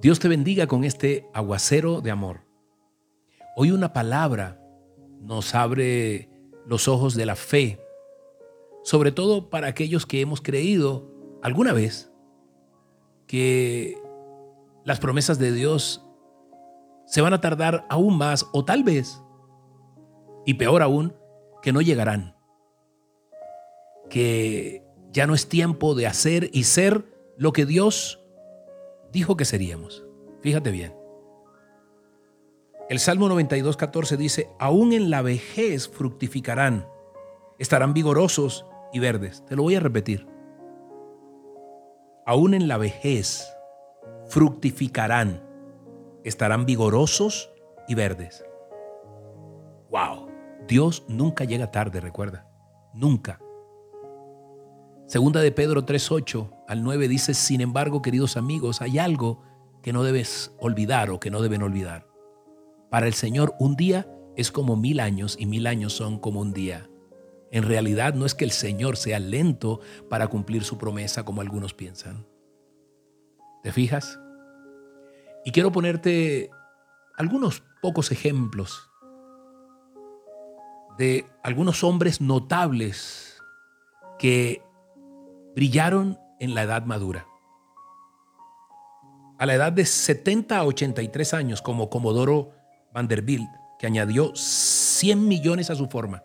Dios te bendiga con este aguacero de amor. Hoy una palabra nos abre los ojos de la fe, sobre todo para aquellos que hemos creído alguna vez que las promesas de Dios se van a tardar aún más o tal vez, y peor aún, que no llegarán. Que ya no es tiempo de hacer y ser lo que Dios dijo que seríamos. Fíjate bien. El Salmo 92, 14 dice, aún en la vejez fructificarán, estarán vigorosos y verdes. Te lo voy a repetir. Aún en la vejez fructificarán, estarán vigorosos y verdes. ¡Wow! Dios nunca llega tarde, recuerda. Nunca. Segunda de Pedro 3:8 al 9 dice, sin embargo, queridos amigos, hay algo que no debes olvidar o que no deben olvidar. Para el Señor un día es como mil años y mil años son como un día. En realidad no es que el Señor sea lento para cumplir su promesa como algunos piensan. ¿Te fijas? Y quiero ponerte algunos pocos ejemplos de algunos hombres notables que brillaron en la edad madura. A la edad de 70 a 83 años, como Comodoro Vanderbilt, que añadió 100 millones a su forma.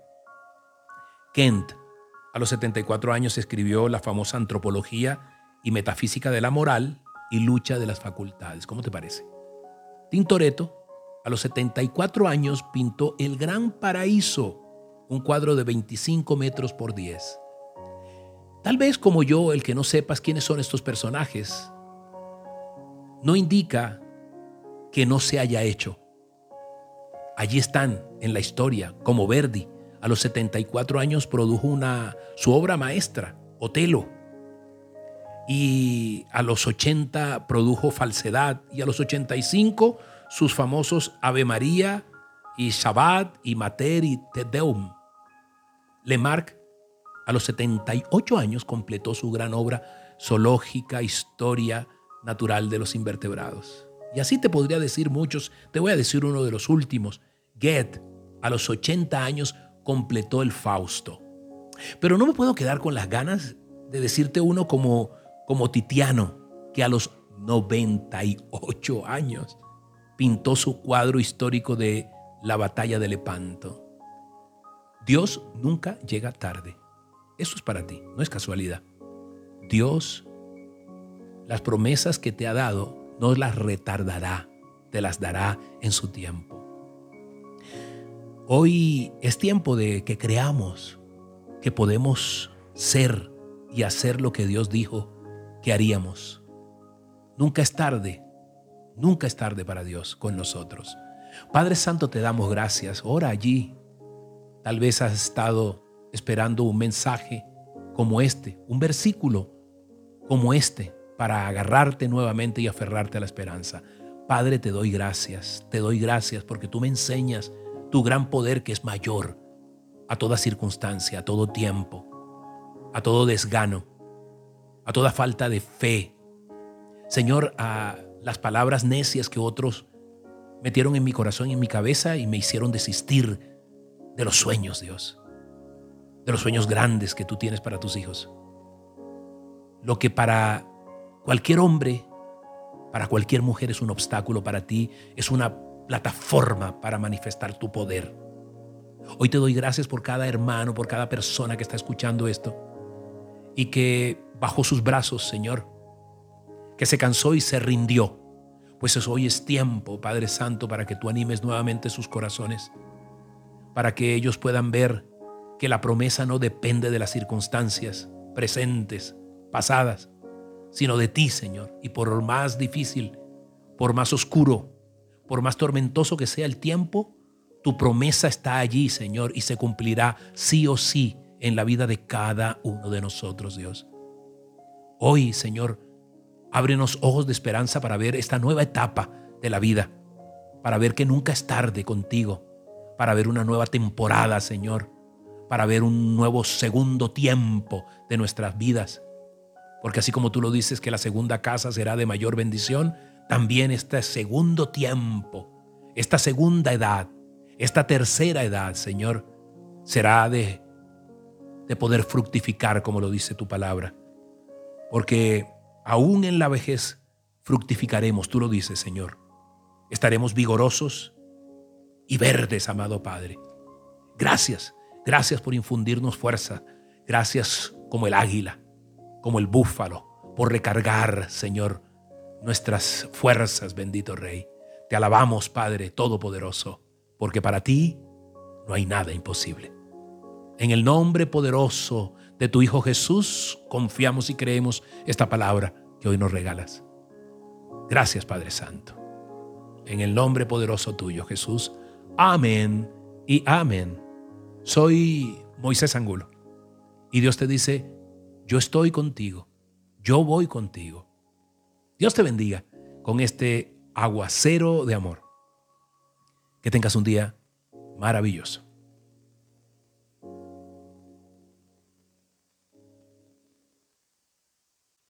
Kent, a los 74 años, escribió la famosa Antropología y Metafísica de la Moral y Lucha de las Facultades. ¿Cómo te parece? Tintoretto, a los 74 años, pintó El Gran Paraíso, un cuadro de 25 metros por 10. Tal vez como yo, el que no sepas quiénes son estos personajes, no indica que no se haya hecho. Allí están en la historia, como Verdi. A los 74 años produjo una, su obra maestra, Otelo. Y a los 80 produjo Falsedad. Y a los 85 sus famosos Ave María y Shabbat y Mater y Te Deum. Lemarck a los 78 años completó su gran obra Zoológica, Historia Natural de los Invertebrados. Y así te podría decir muchos, te voy a decir uno de los últimos. Goethe, a los 80 años, completó el Fausto. Pero no me puedo quedar con las ganas de decirte uno como, como Titiano, que a los 98 años pintó su cuadro histórico de la batalla de Lepanto. Dios nunca llega tarde. Eso es para ti, no es casualidad. Dios, las promesas que te ha dado, no las retardará, te las dará en su tiempo. Hoy es tiempo de que creamos que podemos ser y hacer lo que Dios dijo que haríamos. Nunca es tarde, nunca es tarde para Dios con nosotros. Padre Santo, te damos gracias. Ora allí. Tal vez has estado esperando un mensaje como este, un versículo como este, para agarrarte nuevamente y aferrarte a la esperanza. Padre, te doy gracias, te doy gracias porque tú me enseñas tu gran poder que es mayor a toda circunstancia, a todo tiempo, a todo desgano, a toda falta de fe. Señor, a las palabras necias que otros metieron en mi corazón y en mi cabeza y me hicieron desistir de los sueños, Dios de los sueños grandes que tú tienes para tus hijos. Lo que para cualquier hombre, para cualquier mujer es un obstáculo, para ti es una plataforma para manifestar tu poder. Hoy te doy gracias por cada hermano, por cada persona que está escuchando esto y que bajó sus brazos, Señor, que se cansó y se rindió. Pues hoy es tiempo, Padre Santo, para que tú animes nuevamente sus corazones, para que ellos puedan ver que la promesa no depende de las circunstancias presentes, pasadas, sino de ti, Señor. Y por más difícil, por más oscuro, por más tormentoso que sea el tiempo, tu promesa está allí, Señor, y se cumplirá sí o sí en la vida de cada uno de nosotros, Dios. Hoy, Señor, ábrenos ojos de esperanza para ver esta nueva etapa de la vida, para ver que nunca es tarde contigo, para ver una nueva temporada, Señor, para ver un nuevo segundo tiempo de nuestras vidas. Porque así como tú lo dices que la segunda casa será de mayor bendición, también este segundo tiempo, esta segunda edad, esta tercera edad, Señor, será de, de poder fructificar, como lo dice tu palabra. Porque aún en la vejez fructificaremos, tú lo dices, Señor. Estaremos vigorosos y verdes, amado Padre. Gracias, gracias por infundirnos fuerza. Gracias como el águila como el búfalo, por recargar, Señor, nuestras fuerzas, bendito Rey. Te alabamos, Padre Todopoderoso, porque para ti no hay nada imposible. En el nombre poderoso de tu Hijo Jesús, confiamos y creemos esta palabra que hoy nos regalas. Gracias, Padre Santo. En el nombre poderoso tuyo, Jesús. Amén y amén. Soy Moisés Angulo. Y Dios te dice, yo estoy contigo, yo voy contigo. Dios te bendiga con este aguacero de amor. Que tengas un día maravilloso.